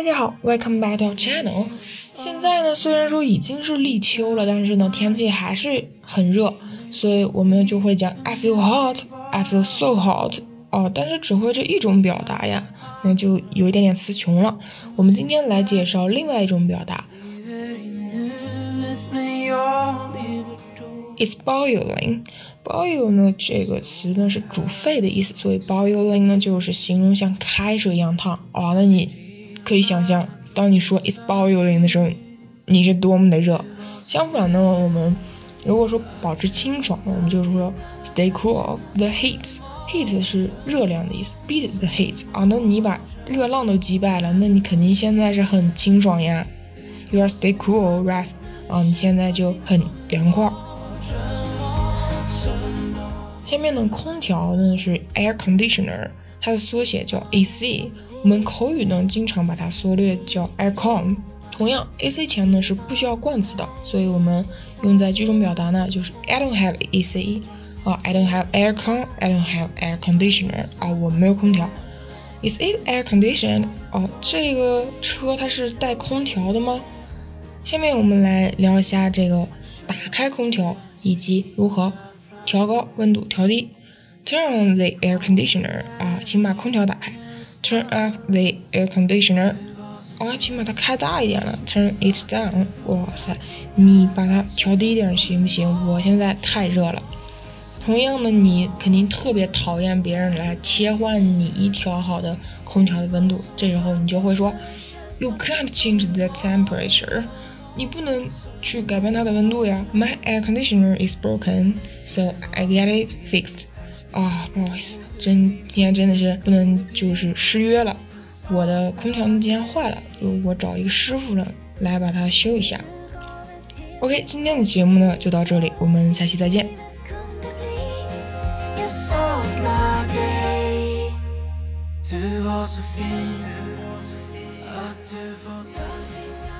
大家好，Welcome back to our channel。现在呢，虽然说已经是立秋了，但是呢，天气还是很热，所以我们就会讲 I feel hot, I feel so hot。哦，但是只会这一种表达呀，那就有一点点词穷了。我们今天来介绍另外一种表达，It's boiling。Boiling 呢这个词呢是煮沸的意思，所以 boiling 呢就是形容像开水一样烫啊。那你可以想象，当你说 It's boiling 的时候，你是多么的热。相反呢，我们如果说保持清爽，我们就是说 Stay cool. The heat. Heat 是热量的意思，beat the heat 啊，那你把热浪都击败了，那你肯定现在是很清爽呀。You are stay cool, right？啊，你现在就很凉快。下面呢，空调呢是 air conditioner，它的缩写叫 AC，我们口语呢经常把它缩略叫 aircon。同样，AC 前呢是不需要冠词的，所以我们用在句中表达呢就是 I don't have AC。啊，I don't have aircon，I don't have air conditioner。啊，我没有空调。Is it air conditioned？哦，这个车它是带空调的吗？下面我们来聊一下这个打开空调以及如何调高温度、调低。Turn on the air conditioner。啊，请把空调打开。Turn off the air conditioner。啊，请把它开大一点了。Turn it down。哇塞，你把它调低一点行不行？我现在太热了。同样的，你肯定特别讨厌别人来切换你调好的空调的温度，这时候你就会说，You can't change the temperature，你不能去改变它的温度呀。My air conditioner is broken，so I get it fixed。啊，不好意思，真今天真的是不能就是失约了，我的空调今天坏了，我找一个师傅了来把它修一下。OK，今天的节目呢就到这里，我们下期再见。Du var så fin att du får ta dina